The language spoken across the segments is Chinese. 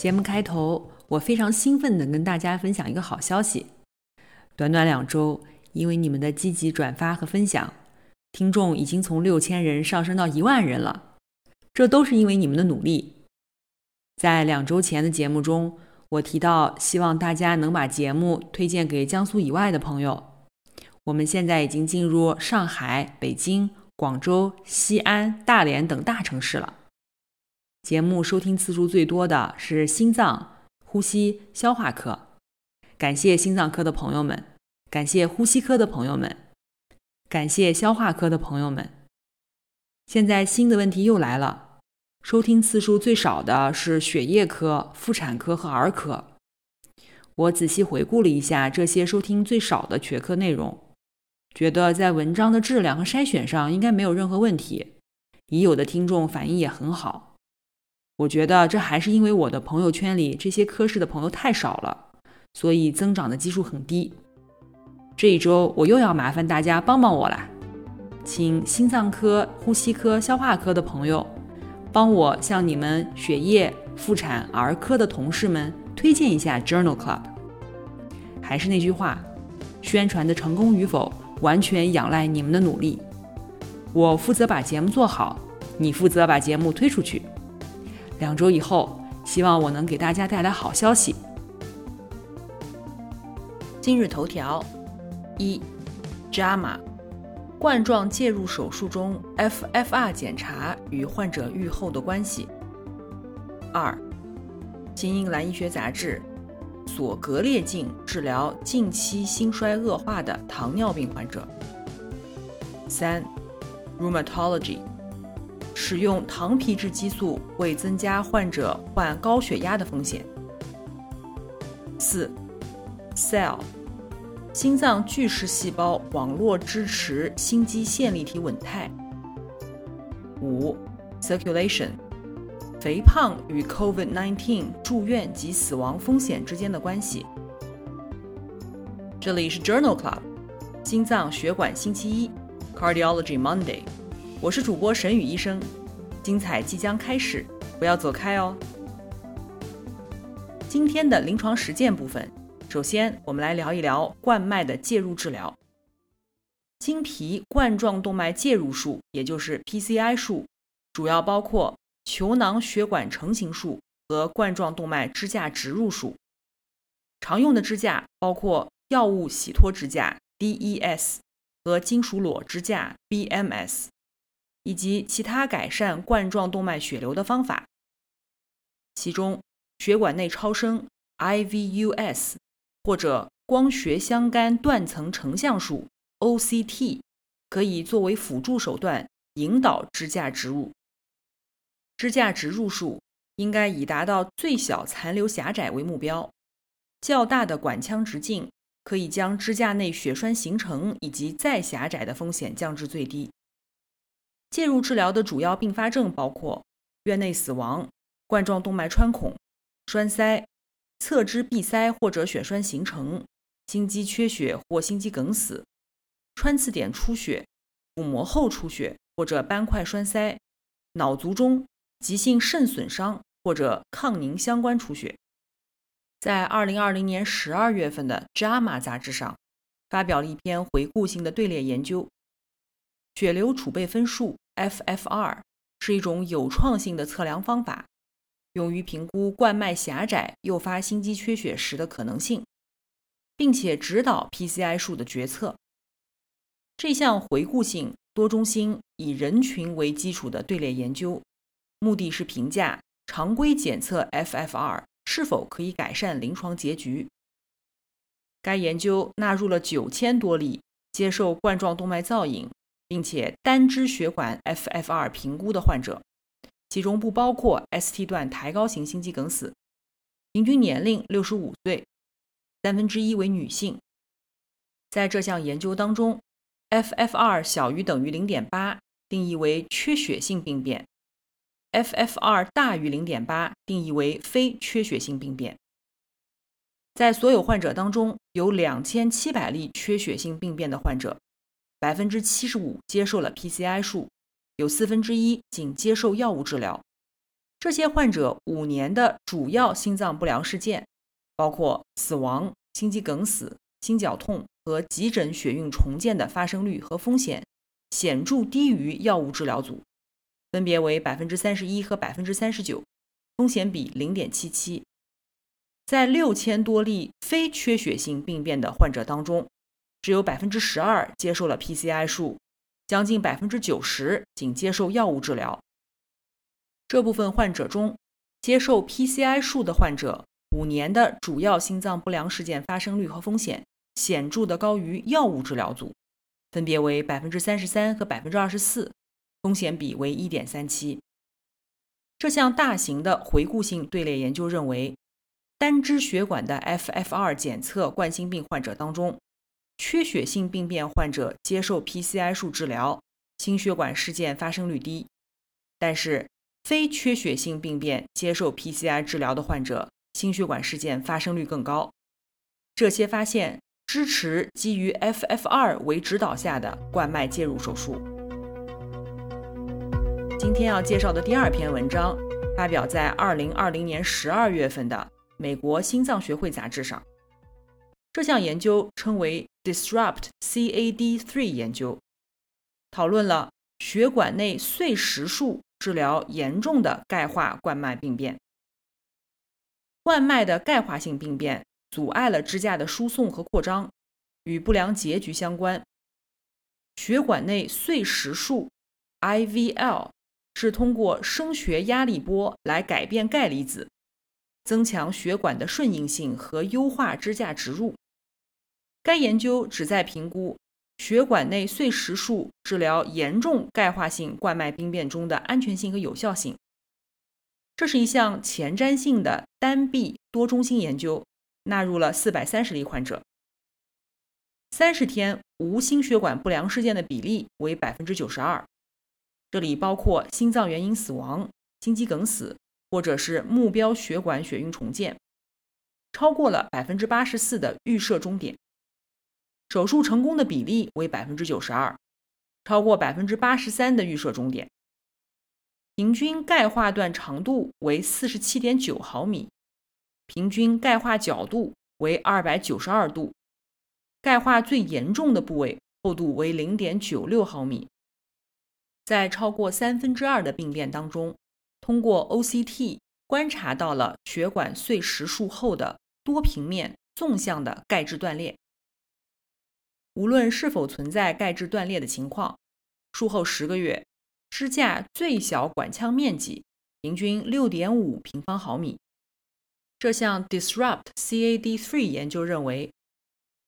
节目开头，我非常兴奋地跟大家分享一个好消息。短短两周，因为你们的积极转发和分享，听众已经从六千人上升到一万人了。这都是因为你们的努力。在两周前的节目中，我提到希望大家能把节目推荐给江苏以外的朋友。我们现在已经进入上海、北京、广州、西安、大连等大城市了。节目收听次数最多的是心脏、呼吸、消化科，感谢心脏科的朋友们，感谢呼吸科的朋友们，感谢消化科的朋友们。现在新的问题又来了，收听次数最少的是血液科、妇产科和儿科。我仔细回顾了一下这些收听最少的学科内容，觉得在文章的质量和筛选上应该没有任何问题，已有的听众反应也很好。我觉得这还是因为我的朋友圈里这些科室的朋友太少了，所以增长的基数很低。这一周我又要麻烦大家帮帮我啦，请心脏科、呼吸科、消化科的朋友帮我向你们血液、妇产、儿科的同事们推荐一下 Journal Club。还是那句话，宣传的成功与否完全仰赖你们的努力。我负责把节目做好，你负责把节目推出去。两周以后，希望我能给大家带来好消息。今日头条：一，JAMA，冠状介入手术中 FFR 检查与患者预后的关系。二，《新英格兰医学杂志》，索格列净治疗近期心衰恶化的糖尿病患者。三，Rheumatology。使用糖皮质激素会增加患者患高血压的风险。四，Cell，心脏巨噬细胞网络支持心肌线粒体稳态。五，Circulation，肥胖与 COVID-19 住院及死亡风险之间的关系。这里是 Journal Club，心脏血管星期一，Cardiology Monday。我是主播沈宇医生，精彩即将开始，不要走开哦。今天的临床实践部分，首先我们来聊一聊冠脉的介入治疗。经皮冠状动脉介入术，也就是 PCI 术，主要包括球囊血管成形术和冠状动脉支架植入术。常用的支架包括药物洗脱支架 DES 和金属裸支架 BMS。以及其他改善冠状动脉血流的方法，其中血管内超声 （IVUS） 或者光学相干断层成像术 （OCT） 可以作为辅助手段引导支架植入。支架植入术应该以达到最小残留狭窄为目标，较大的管腔直径可以将支架内血栓形成以及再狭窄的风险降至最低。介入治疗的主要并发症包括院内死亡、冠状动脉穿孔、栓塞、侧支闭塞或者血栓形成、心肌缺血或心肌梗死、穿刺点出血、腹膜后出血或者斑块栓塞、脑卒中、急性肾损伤或者抗凝相关出血。在2020年12月份的《JAMA》杂志上，发表了一篇回顾性的队列研究。血流储备分数 （FFR） 是一种有创性的测量方法，用于评估冠脉狭窄诱发心肌缺血时的可能性，并且指导 PCI 术的决策。这项回顾性多中心以人群为基础的队列研究，目的是评价常规检测 FFR 是否可以改善临床结局。该研究纳入了九千多例接受冠状动脉造影。并且单支血管 FFR 评估的患者，其中不包括 ST 段抬高型心肌梗死，平均年龄六十五岁，三分之一为女性。在这项研究当中，FFR 小于等于零点八定义为缺血性病变，FFR 大于零点八定义为非缺血性病变。在所有患者当中，有两千七百例缺血性病变的患者，百分之七十五接受了 PCI 术，有四分之一仅接受药物治疗。这些患者五年的主要心脏不良事件，包括死亡、心肌梗死、心绞痛。和急诊血运重建的发生率和风险显著低于药物治疗组，分别为百分之三十一和百分之三十九，风险比零点七七。在六千多例非缺血性病变的患者当中，只有百分之十二接受了 PCI 术，将近百分之九十仅接受药物治疗。这部分患者中，接受 PCI 术的患者五年的主要心脏不良事件发生率和风险。显著的高于药物治疗组，分别为百分之三十三和百分之二十四，风险比为一点三七。这项大型的回顾性队列研究认为，单支血管的 FFR 检测冠心病患者当中，缺血性病变患者接受 PCI 术治疗，心血管事件发生率低；但是非缺血性病变接受 PCI 治疗的患者，心血管事件发生率更高。这些发现。支持基于 FFR 为指导下的冠脉介入手术。今天要介绍的第二篇文章发表在2020年12月份的《美国心脏学会杂志》上。这项研究称为 Disrupt CAD3 研究，讨论了血管内碎石术治疗严重的钙化冠脉病变。冠脉的钙化性病变。阻碍了支架的输送和扩张，与不良结局相关。血管内碎石术 （IVL） 是通过声学压力波来改变钙离子，增强血管的顺应性和优化支架植入。该研究旨在评估血管内碎石术治疗严重钙化性冠脉病变中的安全性和有效性。这是一项前瞻性的单臂多中心研究。纳入了四百三十例患者，三十天无心血管不良事件的比例为百分之九十二，这里包括心脏原因死亡、心肌梗死或者是目标血管血运重建，超过了百分之八十四的预设终点，手术成功的比例为百分之九十二，超过百分之八十三的预设终点，平均钙化段长度为四十七点九毫米。平均钙化角度为二百九十二度，钙化最严重的部位厚度为零点九六毫米。在超过三分之二的病变当中，通过 OCT 观察到了血管碎石术后的多平面纵向的钙质断裂。无论是否存在钙质断裂的情况，术后十个月，支架最小管腔面积平均六点五平方毫米。这项 Disrupt CAD3 研究认为，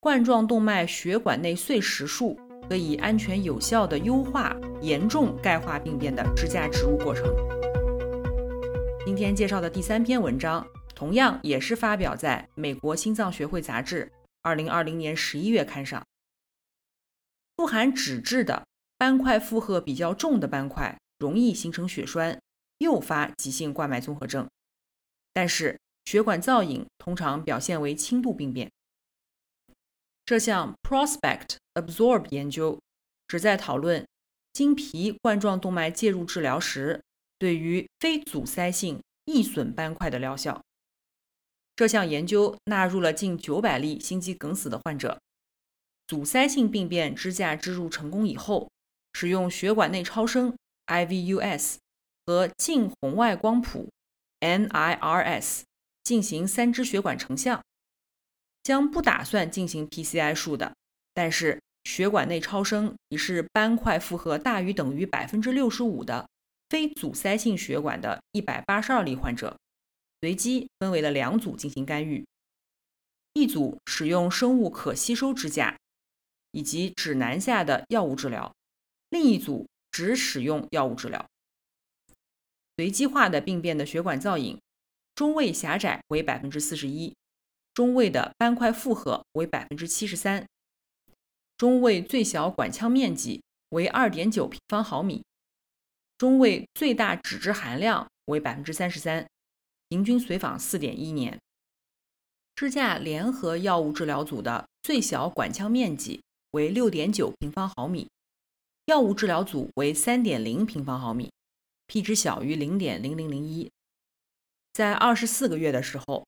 冠状动脉血管内碎石术可以安全有效地优化严重钙化病变的支架植入过程。今天介绍的第三篇文章，同样也是发表在《美国心脏学会杂志》2020年11月刊上。富含脂质的斑块负荷比较重的斑块容易形成血栓，诱发急性冠脉综合症，但是。血管造影通常表现为轻度病变。这项 Prospect Absorb 研究旨在讨论经皮冠状动脉介入治疗时对于非阻塞性易损斑块的疗效。这项研究纳入了近九百例心肌梗死的患者，阻塞性病变支架植入成功以后，使用血管内超声 （IVUS） 和近红外光谱 （NIRS）。进行三支血管成像，将不打算进行 PCI 术的，但是血管内超声已是斑块负荷大于等于百分之六十五的非阻塞性血管的一百八十二例患者，随机分为了两组进行干预，一组使用生物可吸收支架以及指南下的药物治疗，另一组只使用药物治疗。随机化的病变的血管造影，中位狭窄为百分之四十一，中位的斑块负荷为百分之七十三，中位最小管腔面积为二点九平方毫米，中位最大脂质含量为百分之三十三，平均随访四点一年。支架联合药物治疗组的最小管腔面积为六点九平方毫米，药物治疗组为三点零平方毫米，P 值小于零点零零零一。在二十四个月的时候，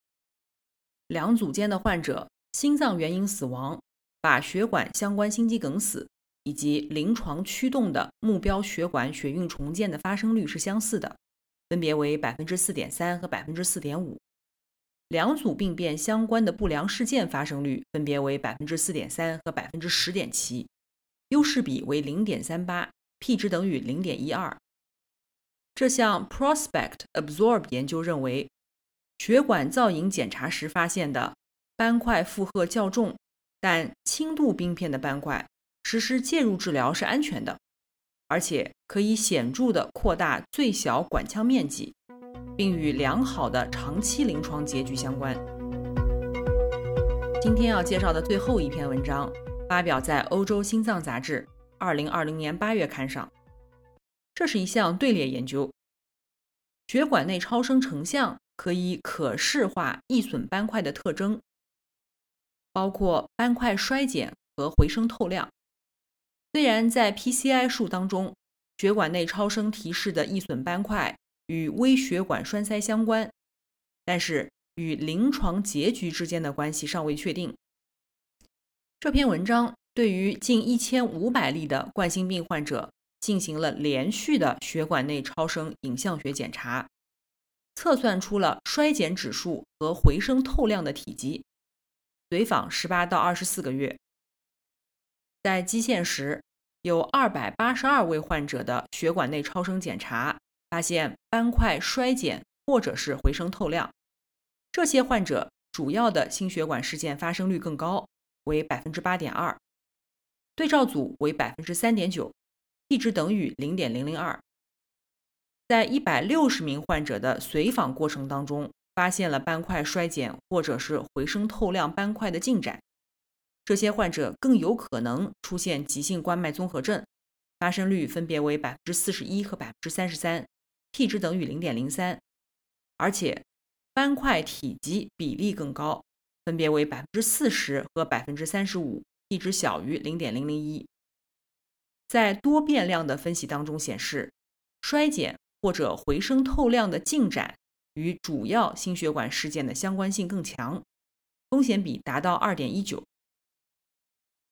两组间的患者心脏原因死亡、靶血管相关心肌梗死以及临床驱动的目标血管血运重建的发生率是相似的，分别为百分之四点三和百分之四点五。两组病变相关的不良事件发生率分别为百分之四点三和百分之十点七，优势比为零点三八，P 值等于零点一二。这项 Prospect Absorb 研究认为，血管造影检查时发现的斑块负荷较重但轻度病变的斑块，实施介入治疗是安全的，而且可以显著的扩大最小管腔面积。并与良好的长期临床结局相关。今天要介绍的最后一篇文章发表在《欧洲心脏杂志》二零二零年八月刊上。这是一项队列研究，血管内超声成像可以可视化易损斑块的特征，包括斑块衰减和回声透亮。虽然在 PCI 数当中，血管内超声提示的易损斑块。与微血管栓塞相关，但是与临床结局之间的关系尚未确定。这篇文章对于近一千五百例的冠心病患者进行了连续的血管内超声影像学检查，测算出了衰减指数和回声透亮的体积，随访十八到二十四个月。在基线时，有二百八十二位患者的血管内超声检查。发现斑块衰减或者是回声透亮，这些患者主要的心血管事件发生率更高，为百分之八点二，对照组为百分之三点九，P 值等于零点零零二。在一百六十名患者的随访过程当中，发现了斑块衰减或者是回声透亮斑块的进展，这些患者更有可能出现急性冠脉综合症，发生率分别为百分之四十一和百分之三十三。P 值等于零点零三，而且斑块体积比例更高，分别为百分之四十和百分之三十五，P 值小于零点零零一。在多变量的分析当中显示，衰减或者回声透亮的进展与主要心血管事件的相关性更强，风险比达到二点一九。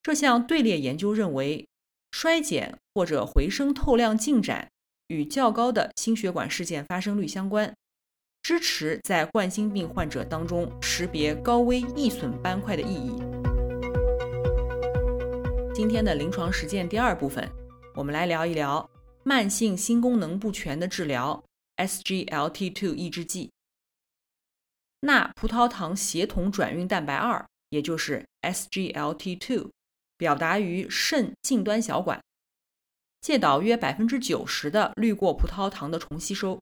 这项队列研究认为，衰减或者回声透亮进展。与较高的心血管事件发生率相关，支持在冠心病患者当中识别高危易损斑块的意义。今天的临床实践第二部分，我们来聊一聊慢性心功能不全的治疗 SGLT2 抑制剂。钠葡萄糖协同转运蛋白二，也就是 SGLT2，表达于肾近端小管。介导约百分之九十的滤过葡萄糖的重吸收。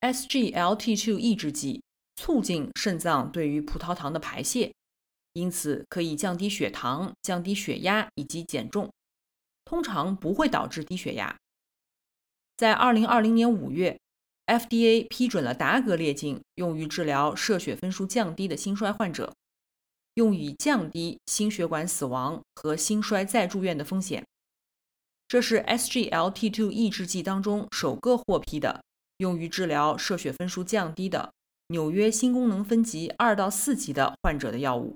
SGLT2 抑制剂促进肾脏对于葡萄糖的排泄，因此可以降低血糖、降低血压以及减重，通常不会导致低血压。在二零二零年五月，FDA 批准了达格列净用于治疗射血分数降低的心衰患者，用以降低心血管死亡和心衰再住院的风险。这是 SGLT2 抑制剂当中首个获批的用于治疗射血分数降低的纽约心功能分级二到四级的患者的药物。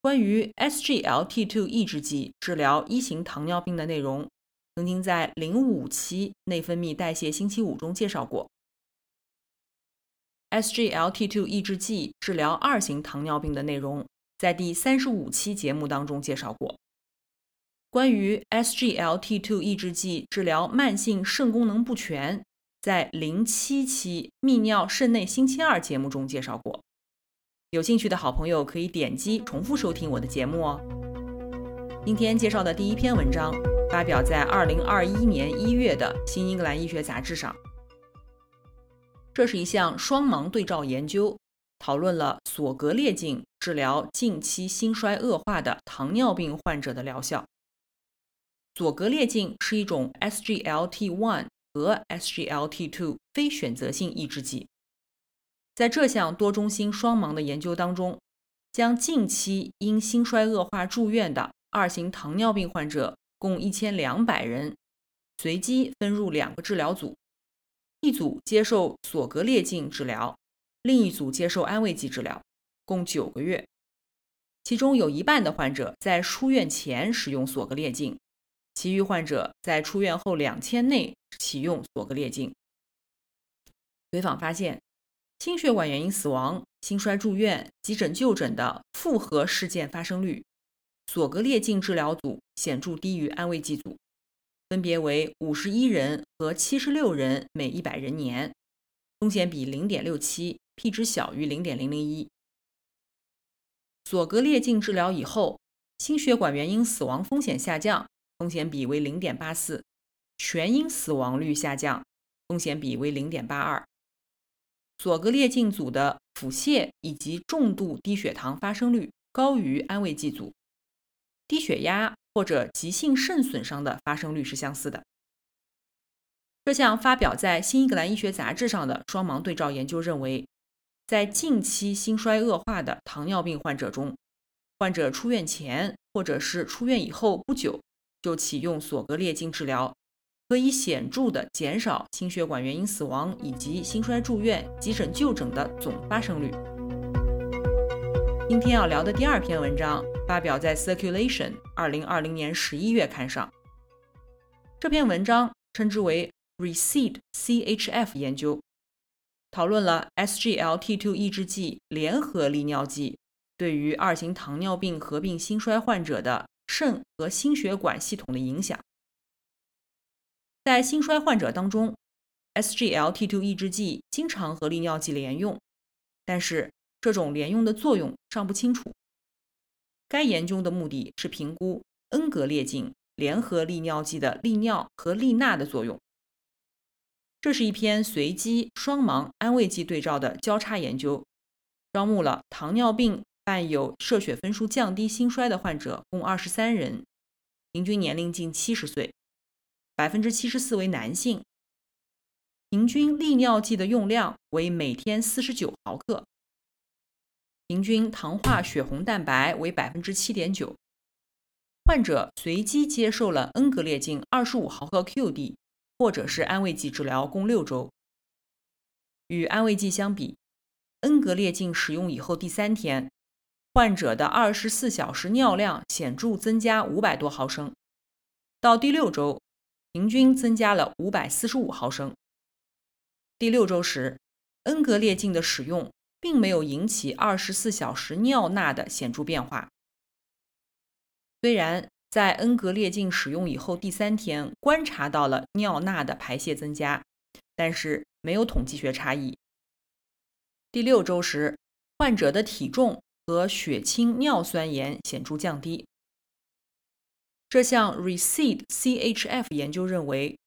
关于 SGLT2 抑制剂治疗一型糖尿病的内容，曾经在零五期内分泌代谢星期五中介绍过。SGLT2 抑制剂治疗二型糖尿病的内容，在第三十五期节目当中介绍过。关于 SGLT2 抑制剂治疗慢性肾功能不全，在零七期泌尿肾内星期二节目中介绍过。有兴趣的好朋友可以点击重复收听我的节目哦。今天介绍的第一篇文章发表在2021年1月的《新英格兰医学杂志》上。这是一项双盲对照研究，讨论了索格列净治疗近期心衰恶化的糖尿病患者的疗效。索格列净是一种 SGLT1 和 SGLT2 非选择性抑制剂。在这项多中心双盲的研究当中，将近期因心衰恶化住院的二型糖尿病患者共一千两百人，随机分入两个治疗组，一组接受索格列净治疗，另一组接受安慰剂治疗，共九个月。其中有一半的患者在出院前使用索格列净。其余患者在出院后两天内启用索格列净。随访发现，心血管原因死亡、心衰住院、急诊就诊的复合事件发生率，索格列净治疗组显著低于安慰剂组，分别为五十一人和七十六人每一百人年，风险比零点六七，P 值小于零点零零一。索格列净治疗以后，心血管原因死亡风险下降。风险比为零点八四，全因死亡率下降，风险比为零点八二。左格列净组的腹泻以及重度低血糖发生率高于安慰剂组，低血压或者急性肾损伤的发生率是相似的。这项发表在《新英格兰医学杂志》上的双盲对照研究认为，在近期心衰恶化的糖尿病患者中，患者出院前或者是出院以后不久。就启用索格列净治疗，可以显著的减少心血管原因死亡以及心衰住院、急诊就诊的总发生率。今天要聊的第二篇文章发表在《Circulation》二零二零年十一月刊上。这篇文章称之为 “Recede CHF 研究”，讨论了 SGLT2 抑制剂联合利尿剂对于二型糖尿病合并心衰患者的。肾和心血管系统的影响，在心衰患者当中，SGLT2 抑制剂经常和利尿剂联用，但是这种联用的作用尚不清楚。该研究的目的是评估恩格列净联合利尿剂的利尿和利钠的作用。这是一篇随机双盲安慰剂对照的交叉研究，招募了糖尿病。伴有射血分数降低、心衰的患者共二十三人，平均年龄近七十岁，百分之七十四为男性。平均利尿剂的用量为每天四十九毫克，平均糖化血红蛋白为百分之七点九。患者随机接受了恩格列净二十五毫克 QD 或者是安慰剂治疗，共六周。与安慰剂相比，恩格列净使用以后第三天。患者的二十四小时尿量显著增加五百多毫升，到第六周，平均增加了五百四十五毫升。第六周时，恩格列净的使用并没有引起二十四小时尿钠的显著变化。虽然在恩格列净使用以后第三天观察到了尿钠的排泄增加，但是没有统计学差异。第六周时，患者的体重。和血清尿酸盐显著降低。这项 Recede CHF 研究认为，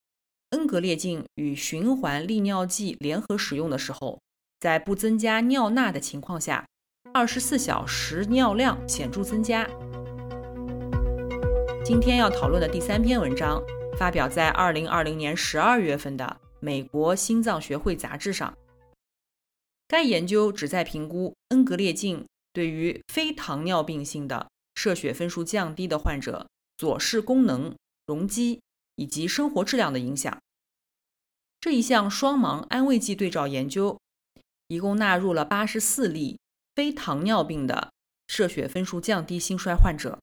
恩格列净与循环利尿剂联合使用的时候，在不增加尿钠的情况下，二十四小时尿量显著增加。今天要讨论的第三篇文章发表在二零二零年十二月份的《美国心脏学会杂志》上。该研究旨在评估恩格列净。对于非糖尿病性的射血分数降低的患者，左室功能、容积以及生活质量的影响。这一项双盲安慰剂对照研究，一共纳入了八十四例非糖尿病的射血分数降低心衰患者，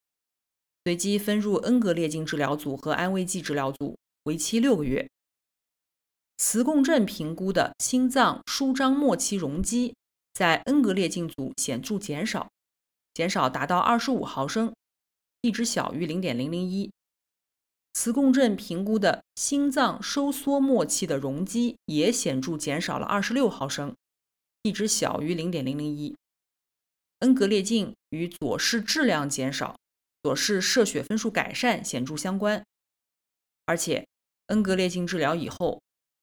随机分入恩格列净治疗组和安慰剂治疗组，为期六个月。磁共振评估的心脏舒张末期容积。在恩格列净组显著减少，减少达到二十五毫升，p 值小于零点零零一。磁共振评估的心脏收缩末期的容积也显著减少了二十六毫升，p 值小于零点零零一。恩格列净与左室质量减少、左室射血分数改善显著相关，而且恩格列净治疗以后，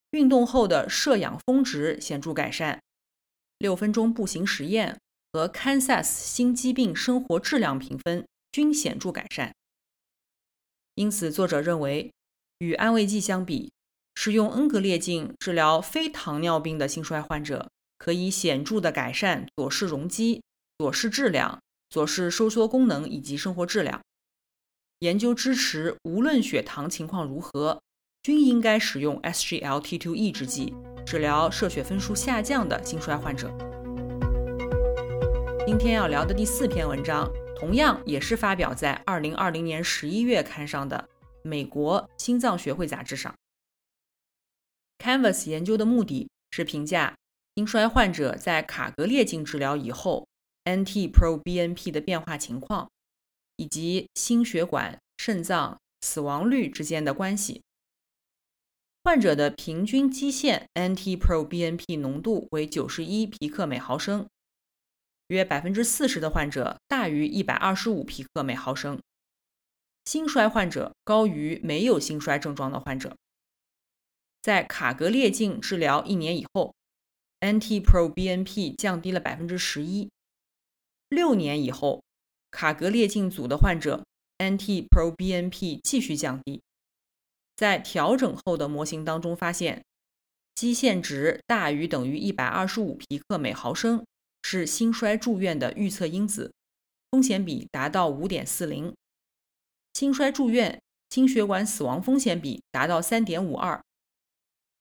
运动后的摄氧峰值显著改善，六分钟步行实验和 Kansas 新疾病生活质量评分均显著改善。因此，作者认为，与安慰剂相比，使用恩格列净治疗非糖尿病的心衰患者，可以显著地改善左室容积、左室质量。左室收缩功能以及生活质量研究支持，无论血糖情况如何，均应该使用 SGLT2 抑制剂治疗射血分数下降的心衰患者。今天要聊的第四篇文章，同样也是发表在2020年11月刊上的《美国心脏学会杂志》上。Canvas 研究的目的是评价心衰患者在卡格列净治疗以后。NT-proBNP 的变化情况，以及心血管、肾脏死亡率之间的关系。患者的平均基线 NT-proBNP 浓度为九十一皮克每毫升，约百分之四十的患者大于一百二十五皮克每毫升。心衰患者高于没有心衰症状的患者。在卡格列净治疗一年以后，NT-proBNP 降低了百分之十一。六年以后，卡格列净组的患者 NT-proBNP 继续降低。在调整后的模型当中发现，基线值大于等于一百二十五皮克每毫升是心衰住院的预测因子，风险比达到五点四零；心衰住院心血管死亡风险比达到三点五二，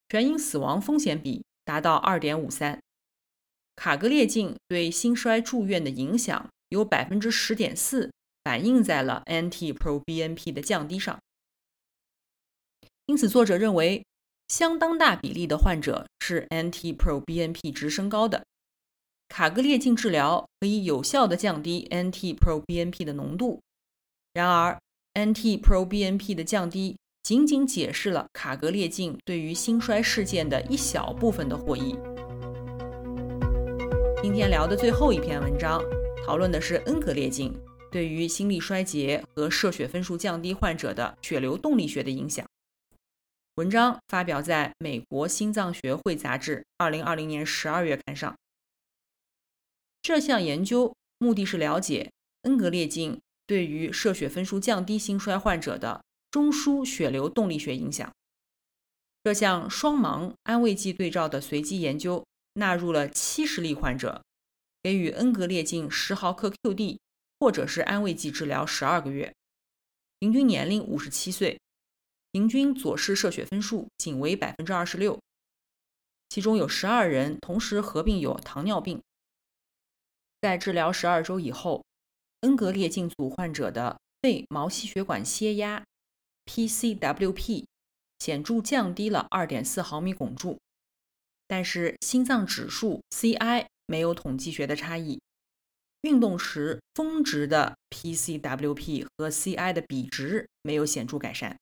全因死亡风险比达到二点五三。卡格列净对心衰住院的影响有百分之十点四，反映在了 NT-proBNP 的降低上。因此，作者认为相当大比例的患者是 NT-proBNP 值升高的。卡格列净治疗可以有效地降低 NT-proBNP 的浓度。然而，NT-proBNP 的降低仅仅解释了卡格列净对于心衰事件的一小部分的获益。今天聊的最后一篇文章，讨论的是恩格列净对于心力衰竭和射血分数降低患者的血流动力学的影响。文章发表在美国心脏学会杂志2020年12月刊上。这项研究目的是了解恩格列净对于射血分数降低心衰患者的中枢血流动力学影响。这项双盲安慰剂对照的随机研究。纳入了七十例患者，给予恩格列净十毫克 QD 或者是安慰剂治疗十二个月，平均年龄五十七岁，平均左室射血分数仅为百分之二十六，其中有十二人同时合并有糖尿病。在治疗十二周以后，恩格列净组患者的肺毛细血管血压 （PCWP） 显著降低了二点四毫米汞柱。但是心脏指数 CI 没有统计学的差异，运动时峰值的 PCWP 和 CI 的比值没有显著改善。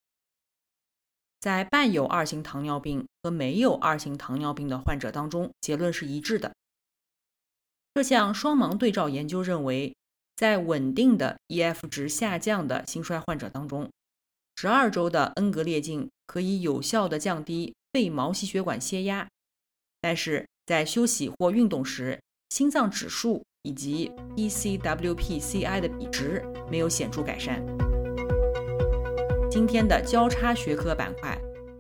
在伴有二型糖尿病和没有二型糖尿病的患者当中，结论是一致的。这项双盲对照研究认为，在稳定的 EF 值下降的心衰患者当中，十二周的恩格列净可以有效地降低肺毛细血管血压。但是在休息或运动时，心脏指数以及 ECWP-CI 的比值没有显著改善。今天的交叉学科板块，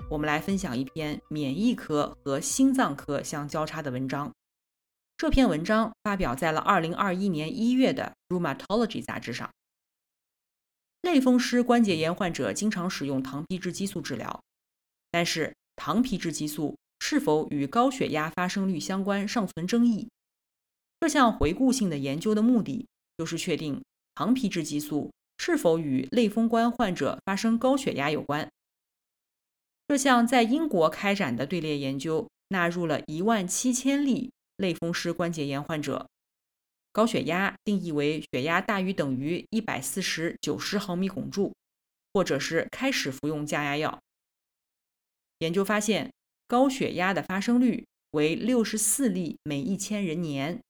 我们来分享一篇免疫科和心脏科相交叉的文章。这篇文章发表在了2021年1月的《Rheumatology》杂志上。类风湿关节炎患者经常使用糖皮质激素治疗，但是糖皮质激素。是否与高血压发生率相关尚存争议。这项回顾性的研究的目的就是确定糖皮质激素是否与类风关患者发生高血压有关。这项在英国开展的队列研究纳入了一万七千例类风湿关节炎患者，高血压定义为血压大于等于一百四十九十毫米汞柱，或者是开始服用降压药。研究发现。高血压的发生率为六十四例每一千人年。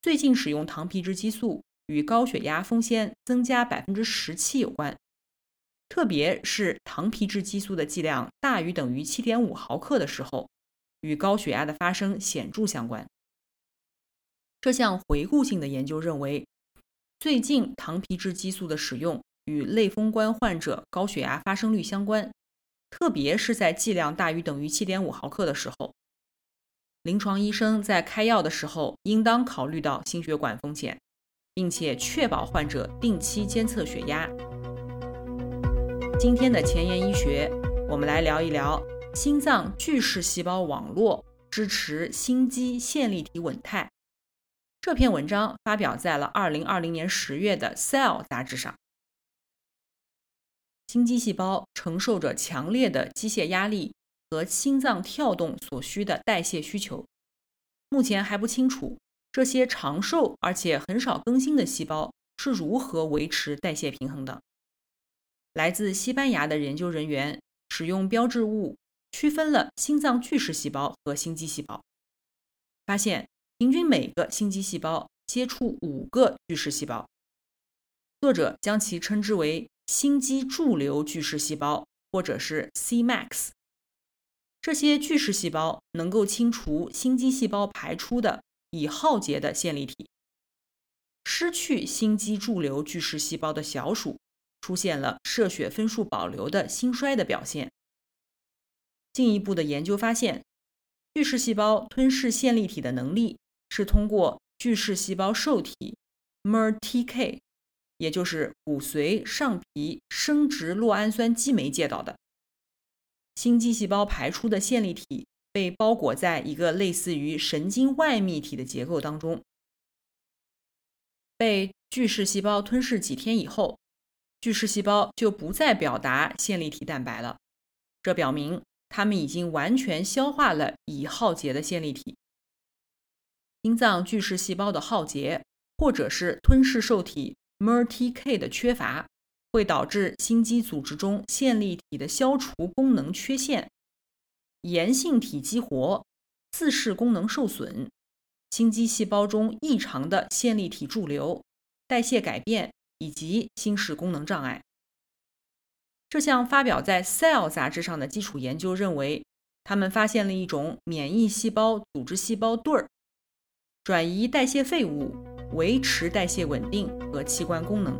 最近使用糖皮质激素与高血压风险增加百分之十七有关。特别是糖皮质激素的剂量大于等于7.5毫克的时候，与高血压的发生显著相关。这项回顾性的研究认为，最近糖皮质激素的使用与类风关患者高血压发生率相关，特别是在剂量大于等于7.5毫克的时候。临床医生在开药的时候，应当考虑到心血管风险，并且确保患者定期监测血压。今天的前沿医学，我们来聊一聊心脏巨噬细胞网络支持心肌线粒体稳态。这篇文章发表在了2020年10月的《Cell》杂志上。心肌细胞承受着强烈的机械压力和心脏跳动所需的代谢需求。目前还不清楚这些长寿而且很少更新的细胞是如何维持代谢平衡的。来自西班牙的研究人员使用标志物区分了心脏巨噬细胞和心肌细胞，发现平均每个心肌细胞接触五个巨噬细胞。作者将其称之为心肌驻留巨噬细胞，或者是 Cmax。这些巨噬细胞能够清除心肌细胞排出的已耗竭的线粒体。失去心肌驻留巨噬细胞的小鼠。出现了射血分数保留的心衰的表现。进一步的研究发现，巨噬细胞吞噬线粒体的能力是通过巨噬细胞受体 MERTK，也就是骨髓上皮生殖酪氨酸激酶介导的。心肌细胞排出的线粒体被包裹在一个类似于神经外泌体的结构当中，被巨噬细胞吞噬几天以后。巨噬细胞就不再表达线粒体蛋白了，这表明它们已经完全消化了已耗竭的线粒体。心脏巨噬细胞的耗竭，或者是吞噬受体 MERTK 的缺乏，会导致心肌组织中线粒体的消除功能缺陷、炎性体激活、自噬功能受损、心肌细胞中异常的线粒体驻留、代谢改变。以及心室功能障碍。这项发表在《Cell》杂志上的基础研究认为，他们发现了一种免疫细胞组织细胞对儿，转移代谢废物，维持代谢稳定和器官功能。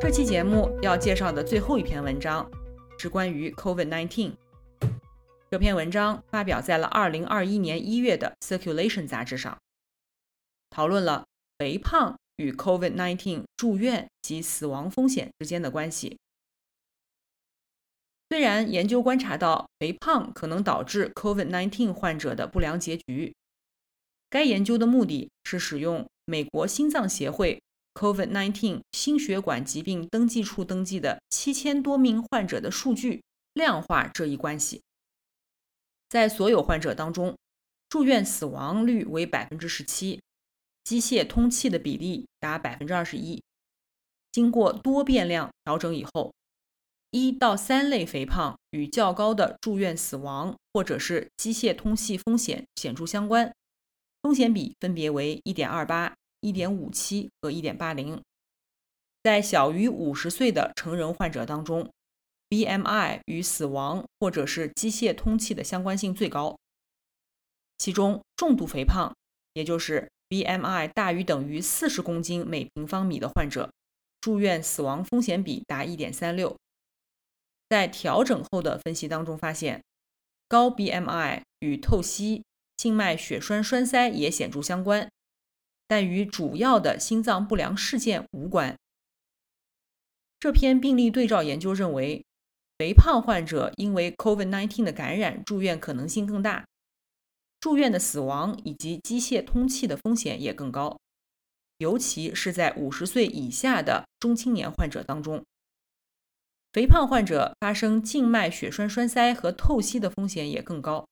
这期节目要介绍的最后一篇文章是关于 COVID-19。这篇文章发表在了2021年1月的《Circulation》杂志上，讨论了肥胖。与 COVID-19 住院及死亡风险之间的关系。虽然研究观察到肥胖可能导致 COVID-19 患者的不良结局，该研究的目的是使用美国心脏协会 COVID-19 心血管疾病登记处登记的七千多名患者的数据量化这一关系。在所有患者当中，住院死亡率为百分之十七。机械通气的比例达百分之二十一。经过多变量调整以后，一到三类肥胖与较高的住院死亡或者是机械通气风险显著相关，风险比分别为一点二八、一点五七和一点八零。在小于五十岁的成人患者当中，BMI 与死亡或者是机械通气的相关性最高。其中，重度肥胖，也就是 BMI 大于等于四十公斤每平方米的患者，住院死亡风险比达一点三六。在调整后的分析当中发现，高 BMI 与透析、静脉血栓栓塞也显著相关，但与主要的心脏不良事件无关。这篇病例对照研究认为，肥胖患者因为 COVID-19 的感染住院可能性更大。住院的死亡以及机械通气的风险也更高，尤其是在五十岁以下的中青年患者当中，肥胖患者发生静脉血栓栓塞和透析的风险也更高。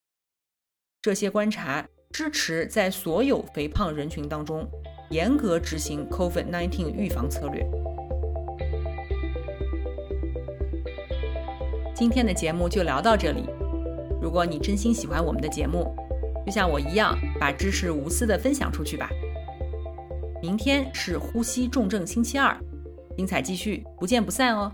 这些观察支持在所有肥胖人群当中严格执行 COVID-19 预防策略。今天的节目就聊到这里，如果你真心喜欢我们的节目，就像我一样，把知识无私的分享出去吧。明天是呼吸重症星期二，精彩继续，不见不散哦。